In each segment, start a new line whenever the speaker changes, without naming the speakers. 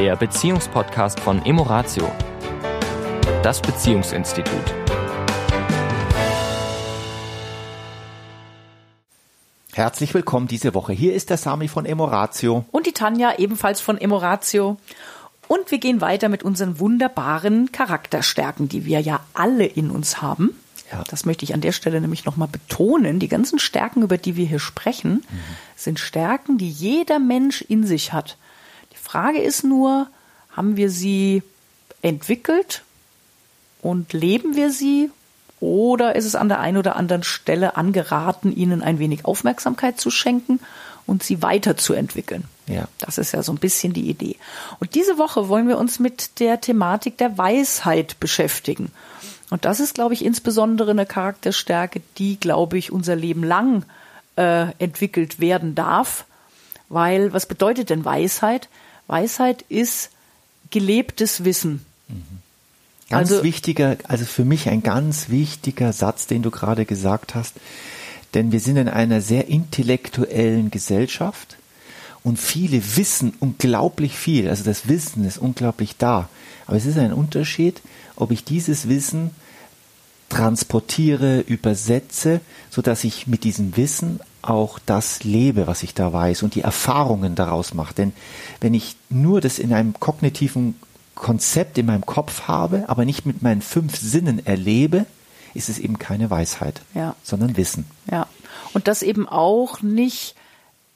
der Beziehungspodcast von Emoratio, das Beziehungsinstitut.
Herzlich willkommen diese Woche. Hier ist der Sami von Emoratio.
Und die Tanja ebenfalls von Emoratio. Und wir gehen weiter mit unseren wunderbaren Charakterstärken, die wir ja alle in uns haben. Ja. Das möchte ich an der Stelle nämlich nochmal betonen. Die ganzen Stärken, über die wir hier sprechen, mhm. sind Stärken, die jeder Mensch in sich hat. Die Frage ist nur, haben wir sie entwickelt und leben wir sie oder ist es an der einen oder anderen Stelle angeraten, ihnen ein wenig Aufmerksamkeit zu schenken und sie weiterzuentwickeln? Ja. Das ist ja so ein bisschen die Idee. Und diese Woche wollen wir uns mit der Thematik der Weisheit beschäftigen. Und das ist, glaube ich, insbesondere eine Charakterstärke, die, glaube ich, unser Leben lang äh, entwickelt werden darf. Weil, was bedeutet denn Weisheit? Weisheit ist gelebtes Wissen. Mhm.
Ganz also, wichtiger, also für mich ein ganz wichtiger Satz, den du gerade gesagt hast. Denn wir sind in einer sehr intellektuellen Gesellschaft und viele wissen unglaublich viel. Also das Wissen ist unglaublich da. Aber es ist ein Unterschied, ob ich dieses Wissen transportiere, übersetze, so dass ich mit diesem Wissen auch das lebe, was ich da weiß und die Erfahrungen daraus mache. Denn wenn ich nur das in einem kognitiven Konzept in meinem Kopf habe, aber nicht mit meinen fünf Sinnen erlebe, ist es eben keine Weisheit, ja. sondern Wissen.
Ja. Und das eben auch nicht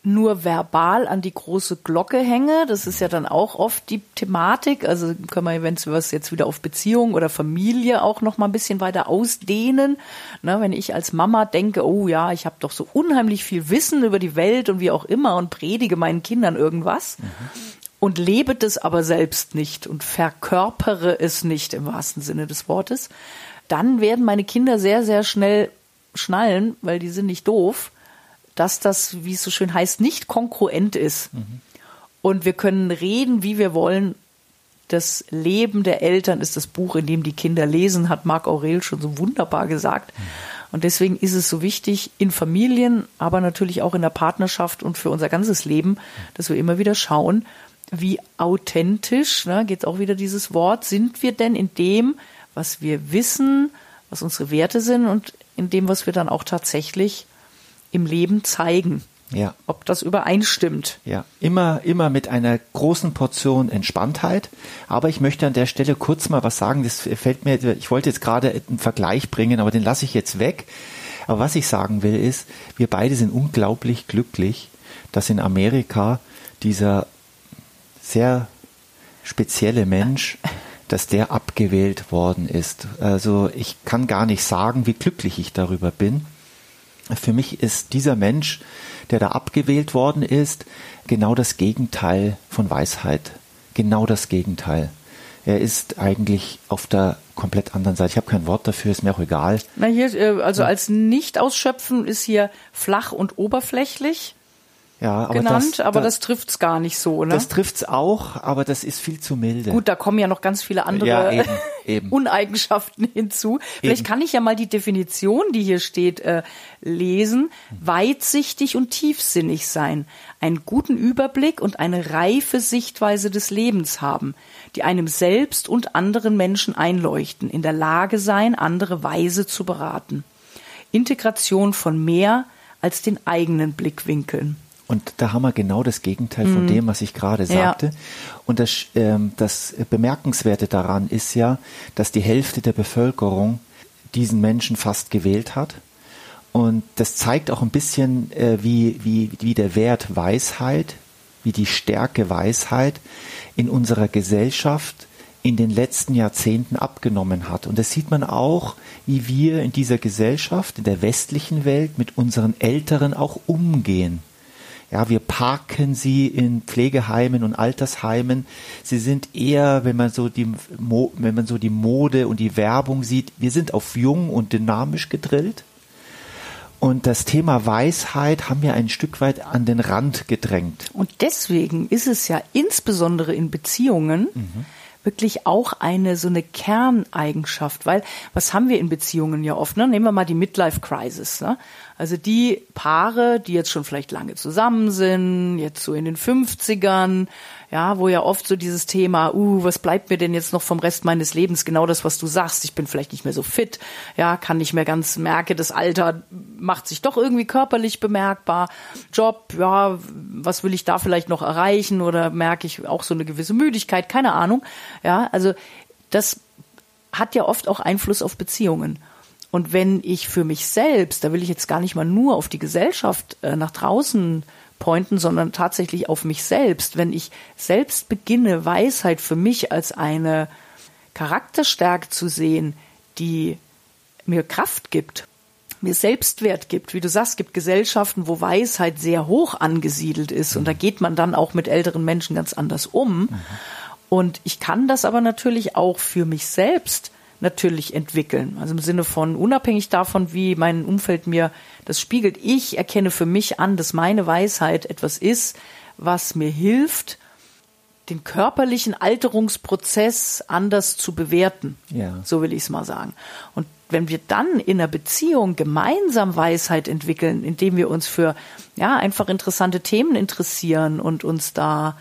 nur verbal an die große Glocke hänge. Das ist ja dann auch oft die Thematik. Also können wir, wenn wir es jetzt wieder auf Beziehung oder Familie auch noch mal ein bisschen weiter ausdehnen. Na, wenn ich als Mama denke, oh ja, ich habe doch so unheimlich viel Wissen über die Welt und wie auch immer und predige meinen Kindern irgendwas. Mhm. Und lebe das aber selbst nicht und verkörpere es nicht im wahrsten Sinne des Wortes, dann werden meine Kinder sehr, sehr schnell schnallen, weil die sind nicht doof, dass das, wie es so schön heißt, nicht konkurrent ist. Mhm. Und wir können reden, wie wir wollen. Das Leben der Eltern ist das Buch, in dem die Kinder lesen, hat Marc Aurel schon so wunderbar gesagt. Mhm. Und deswegen ist es so wichtig in Familien, aber natürlich auch in der Partnerschaft und für unser ganzes Leben, dass wir immer wieder schauen, wie authentisch, ne, geht auch wieder dieses Wort, sind wir denn in dem, was wir wissen, was unsere Werte sind und in dem, was wir dann auch tatsächlich im Leben zeigen. Ja. Ob das übereinstimmt.
Ja, immer, immer mit einer großen Portion Entspanntheit. Aber ich möchte an der Stelle kurz mal was sagen. Das fällt mir, ich wollte jetzt gerade einen Vergleich bringen, aber den lasse ich jetzt weg. Aber was ich sagen will ist, wir beide sind unglaublich glücklich, dass in Amerika dieser sehr spezielle Mensch, dass der abgewählt worden ist. Also ich kann gar nicht sagen, wie glücklich ich darüber bin für mich ist dieser Mensch, der da abgewählt worden ist, genau das Gegenteil von Weisheit. Genau das Gegenteil. Er ist eigentlich auf der komplett anderen Seite. Ich habe kein Wort dafür, ist mir auch egal.
Na hier, äh, also als Nicht-Ausschöpfen ist hier flach und oberflächlich ja, aber genannt, das, aber da, das trifft's gar nicht so, ne?
Das trifft's auch, aber das ist viel zu milde.
Gut, da kommen ja noch ganz viele andere ja, eben, eben. Uneigenschaften hinzu. Vielleicht eben. kann ich ja mal die Definition, die hier steht, äh, lesen. Weitsichtig und tiefsinnig sein, einen guten Überblick und eine reife Sichtweise des Lebens haben, die einem selbst und anderen Menschen einleuchten, in der Lage sein, andere weise zu beraten. Integration von mehr als den eigenen Blickwinkeln.
Und da haben wir genau das Gegenteil von mhm. dem, was ich gerade sagte. Ja. Und das, ähm, das Bemerkenswerte daran ist ja, dass die Hälfte der Bevölkerung diesen Menschen fast gewählt hat. Und das zeigt auch ein bisschen, äh, wie, wie, wie der Wert Weisheit, wie die Stärke Weisheit in unserer Gesellschaft in den letzten Jahrzehnten abgenommen hat. Und das sieht man auch, wie wir in dieser Gesellschaft, in der westlichen Welt mit unseren Älteren auch umgehen. Ja, wir parken sie in Pflegeheimen und Altersheimen. Sie sind eher, wenn man so die, wenn man so die Mode und die Werbung sieht, wir sind auf jung und dynamisch gedrillt. Und das Thema Weisheit haben wir ein Stück weit an den Rand gedrängt.
Und deswegen ist es ja insbesondere in Beziehungen mhm. wirklich auch eine so eine Kerneigenschaft, weil was haben wir in Beziehungen ja oft? Ne? Nehmen wir mal die Midlife Crisis. Ne? Also die Paare, die jetzt schon vielleicht lange zusammen sind, jetzt so in den 50ern, ja, wo ja oft so dieses Thema, uh, was bleibt mir denn jetzt noch vom Rest meines Lebens? Genau das, was du sagst. Ich bin vielleicht nicht mehr so fit, ja, kann nicht mehr ganz merke, das Alter macht sich doch irgendwie körperlich bemerkbar. Job, ja, was will ich da vielleicht noch erreichen oder merke ich auch so eine gewisse Müdigkeit? Keine Ahnung. Ja, also das hat ja oft auch Einfluss auf Beziehungen. Und wenn ich für mich selbst, da will ich jetzt gar nicht mal nur auf die Gesellschaft äh, nach draußen pointen, sondern tatsächlich auf mich selbst, wenn ich selbst beginne, Weisheit für mich als eine Charakterstärke zu sehen, die mir Kraft gibt, mir Selbstwert gibt. Wie du sagst, gibt Gesellschaften, wo Weisheit sehr hoch angesiedelt ist und da geht man dann auch mit älteren Menschen ganz anders um. Mhm. Und ich kann das aber natürlich auch für mich selbst natürlich entwickeln. Also im Sinne von unabhängig davon, wie mein Umfeld mir das spiegelt. Ich erkenne für mich an, dass meine Weisheit etwas ist, was mir hilft, den körperlichen Alterungsprozess anders zu bewerten. Ja. So will ich es mal sagen. Und wenn wir dann in einer Beziehung gemeinsam Weisheit entwickeln, indem wir uns für ja einfach interessante Themen interessieren und uns da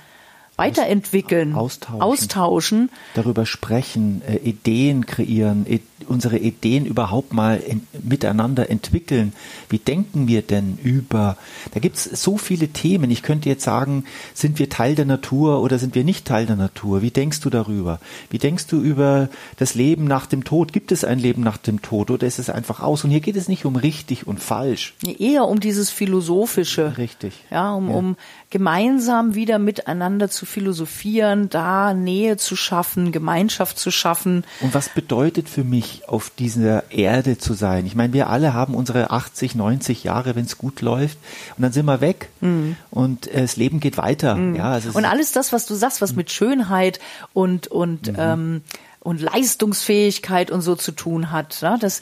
weiterentwickeln,
austauschen,
austauschen.
darüber sprechen, äh, Ideen kreieren, unsere Ideen überhaupt mal in, miteinander entwickeln. Wie denken wir denn über? Da gibt es so viele Themen. Ich könnte jetzt sagen, sind wir Teil der Natur oder sind wir nicht Teil der Natur? Wie denkst du darüber? Wie denkst du über das Leben nach dem Tod? Gibt es ein Leben nach dem Tod oder ist es einfach aus? Und hier geht es nicht um richtig und falsch.
Eher um dieses philosophische.
Richtig.
Ja, um, ja. um gemeinsam wieder miteinander zu philosophieren, da Nähe zu schaffen, Gemeinschaft zu schaffen.
Und was bedeutet für mich, auf dieser Erde zu sein? Ich meine, wir alle haben unsere 80, 90 Jahre, wenn es gut läuft, und dann sind wir weg mhm. und äh, das Leben geht weiter. Mhm. Ja,
also und alles das, was du sagst, was mit Schönheit und und mhm. ähm, und Leistungsfähigkeit und so zu tun hat, ne? das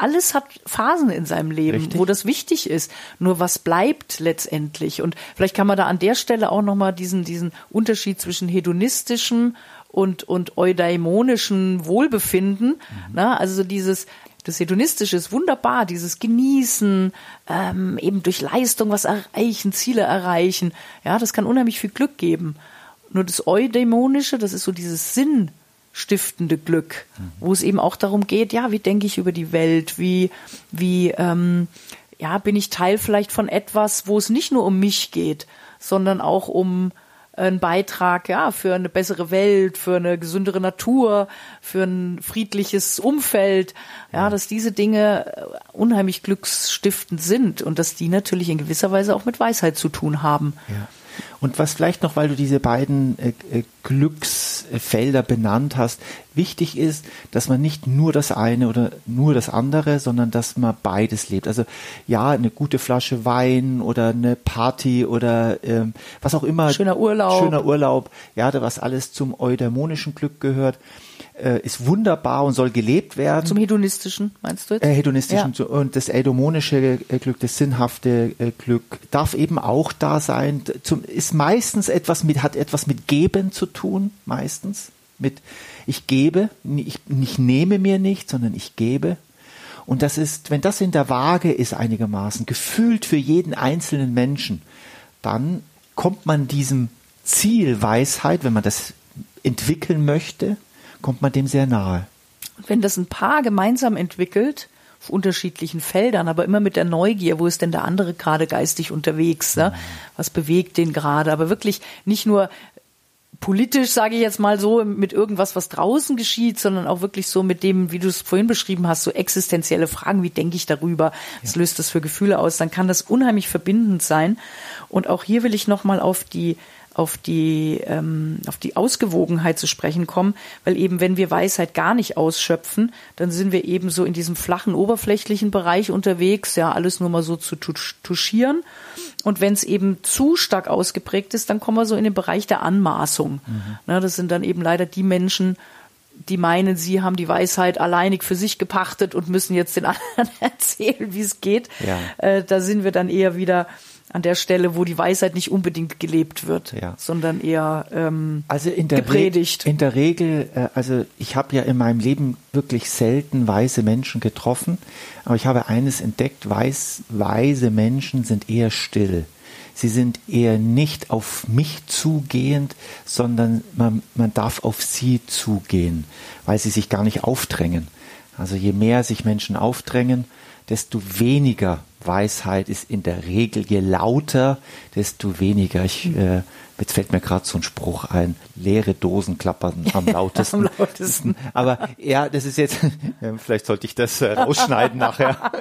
alles hat Phasen in seinem Leben, Richtig. wo das wichtig ist. Nur was bleibt letztendlich? Und vielleicht kann man da an der Stelle auch nochmal diesen, diesen Unterschied zwischen hedonistischem und, und eudaimonischen Wohlbefinden, mhm. ne? also dieses, das Hedonistische ist wunderbar, dieses Genießen, ähm, eben durch Leistung was erreichen, Ziele erreichen. Ja, das kann unheimlich viel Glück geben. Nur das Eudämonische, das ist so dieses Sinn, stiftende Glück, mhm. wo es eben auch darum geht, ja, wie denke ich über die Welt, wie, wie, ähm, ja, bin ich Teil vielleicht von etwas, wo es nicht nur um mich geht, sondern auch um einen Beitrag, ja, für eine bessere Welt, für eine gesündere Natur, für ein friedliches Umfeld, ja, dass diese Dinge äh, unheimlich glücksstiftend sind und dass die natürlich in gewisser Weise auch mit Weisheit zu tun haben.
Ja. Und was vielleicht noch, weil du diese beiden äh, äh, Glücksfelder benannt hast, wichtig ist, dass man nicht nur das eine oder nur das andere, sondern dass man beides lebt. Also ja, eine gute Flasche Wein oder eine Party oder ähm, was auch immer.
Schöner Urlaub.
Schöner Urlaub, ja, was alles zum eudämonischen Glück gehört äh, ist wunderbar und soll gelebt werden.
Zum hedonistischen, meinst du jetzt?
Äh, hedonistischen ja. und das eudaimonische äh, Glück, das sinnhafte Glück darf eben auch da sein. Zum, ist meistens etwas mit, hat etwas mit Geben zu tun, meistens. Mit ich gebe, ich, ich nehme mir nicht, sondern ich gebe. Und das ist, wenn das in der Waage ist einigermaßen, gefühlt für jeden einzelnen Menschen, dann kommt man diesem Ziel Weisheit, wenn man das entwickeln möchte, kommt man dem sehr nahe.
Wenn das ein Paar gemeinsam entwickelt, auf unterschiedlichen Feldern, aber immer mit der Neugier, wo ist denn der andere gerade geistig unterwegs, ne? was bewegt den gerade, aber wirklich nicht nur politisch, sage ich jetzt mal so, mit irgendwas, was draußen geschieht, sondern auch wirklich so mit dem, wie du es vorhin beschrieben hast, so existenzielle Fragen, wie denke ich darüber, was löst das für Gefühle aus, dann kann das unheimlich verbindend sein. Und auch hier will ich nochmal auf die auf die, ähm, auf die Ausgewogenheit zu sprechen kommen, weil eben wenn wir Weisheit gar nicht ausschöpfen, dann sind wir eben so in diesem flachen, oberflächlichen Bereich unterwegs, ja, alles nur mal so zu touchieren. Und wenn es eben zu stark ausgeprägt ist, dann kommen wir so in den Bereich der Anmaßung. Mhm. Na, das sind dann eben leider die Menschen, die meinen, sie haben die Weisheit alleinig für sich gepachtet und müssen jetzt den anderen erzählen, wie es geht. Ja. Äh, da sind wir dann eher wieder an der Stelle, wo die Weisheit nicht unbedingt gelebt wird, ja. sondern eher ähm,
also in der
gepredigt.
Re in der Regel, äh, also ich habe ja in meinem Leben wirklich selten weise Menschen getroffen, aber ich habe eines entdeckt, weiß, weise Menschen sind eher still. Sie sind eher nicht auf mich zugehend, sondern man, man darf auf sie zugehen, weil sie sich gar nicht aufdrängen. Also je mehr sich Menschen aufdrängen, desto weniger Weisheit ist in der Regel, je lauter, desto weniger. Ich, äh, jetzt fällt mir gerade so ein Spruch ein, leere Dosen klappern am lautesten. am lautesten. Aber ja, das ist jetzt, vielleicht sollte ich das äh, rausschneiden nachher.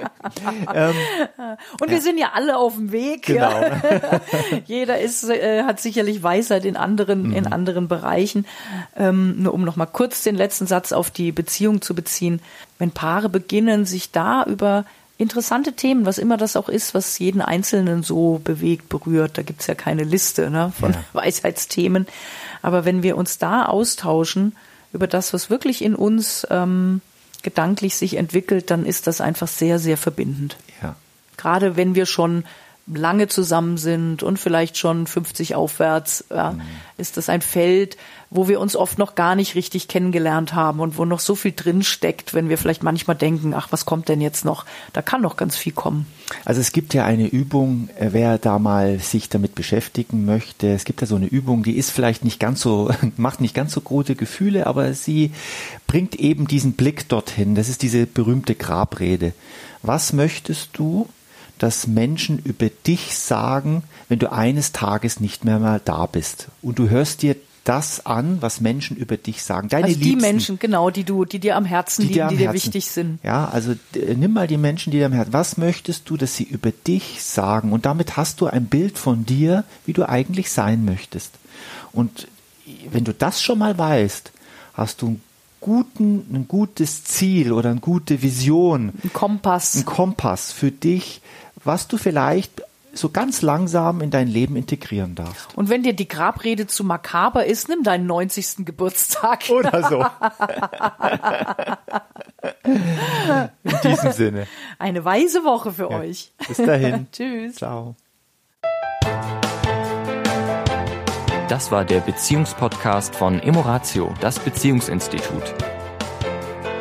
ähm, Und wir ja. sind ja alle auf dem Weg. Genau. Ja. Jeder ist, äh, hat sicherlich Weisheit in anderen, mhm. in anderen Bereichen. Ähm, nur um nochmal kurz den letzten Satz auf die Beziehung zu beziehen. Wenn Paare beginnen, sich da über interessante Themen, was immer das auch ist, was jeden Einzelnen so bewegt, berührt. Da gibt's ja keine Liste ne, von ja. Weisheitsthemen. Aber wenn wir uns da austauschen über das, was wirklich in uns ähm, gedanklich sich entwickelt, dann ist das einfach sehr, sehr verbindend. Ja. Gerade wenn wir schon lange zusammen sind und vielleicht schon 50 aufwärts, ja, mhm. ist das ein Feld, wo wir uns oft noch gar nicht richtig kennengelernt haben und wo noch so viel drin steckt, wenn wir vielleicht manchmal denken, ach, was kommt denn jetzt noch? Da kann noch ganz viel kommen.
Also es gibt ja eine Übung, äh, wer da mal sich damit beschäftigen möchte. Es gibt ja so eine Übung, die ist vielleicht nicht ganz so, macht nicht ganz so gute Gefühle, aber sie bringt eben diesen Blick dorthin. Das ist diese berühmte Grabrede. Was möchtest du, dass Menschen über dich sagen, wenn du eines Tages nicht mehr mal da bist. Und du hörst dir das an, was Menschen über dich sagen. Deine
also die Liebsten, Menschen, genau, die du, die dir am Herzen die liegen, dir die dir Herzen, wichtig sind.
Ja, also nimm mal die Menschen, die dir am Herzen. Was möchtest du, dass sie über dich sagen? Und damit hast du ein Bild von dir, wie du eigentlich sein möchtest. Und wenn du das schon mal weißt, hast du einen guten, ein gutes Ziel oder eine gute Vision.
Ein Kompass.
Ein Kompass für dich, was du vielleicht so ganz langsam in dein Leben integrieren darfst.
Und wenn dir die Grabrede zu makaber ist, nimm deinen 90. Geburtstag.
Oder so. in diesem Sinne.
Eine weise Woche für ja. euch.
Bis dahin.
Tschüss.
Ciao.
Das war der Beziehungspodcast von Emoratio, das Beziehungsinstitut.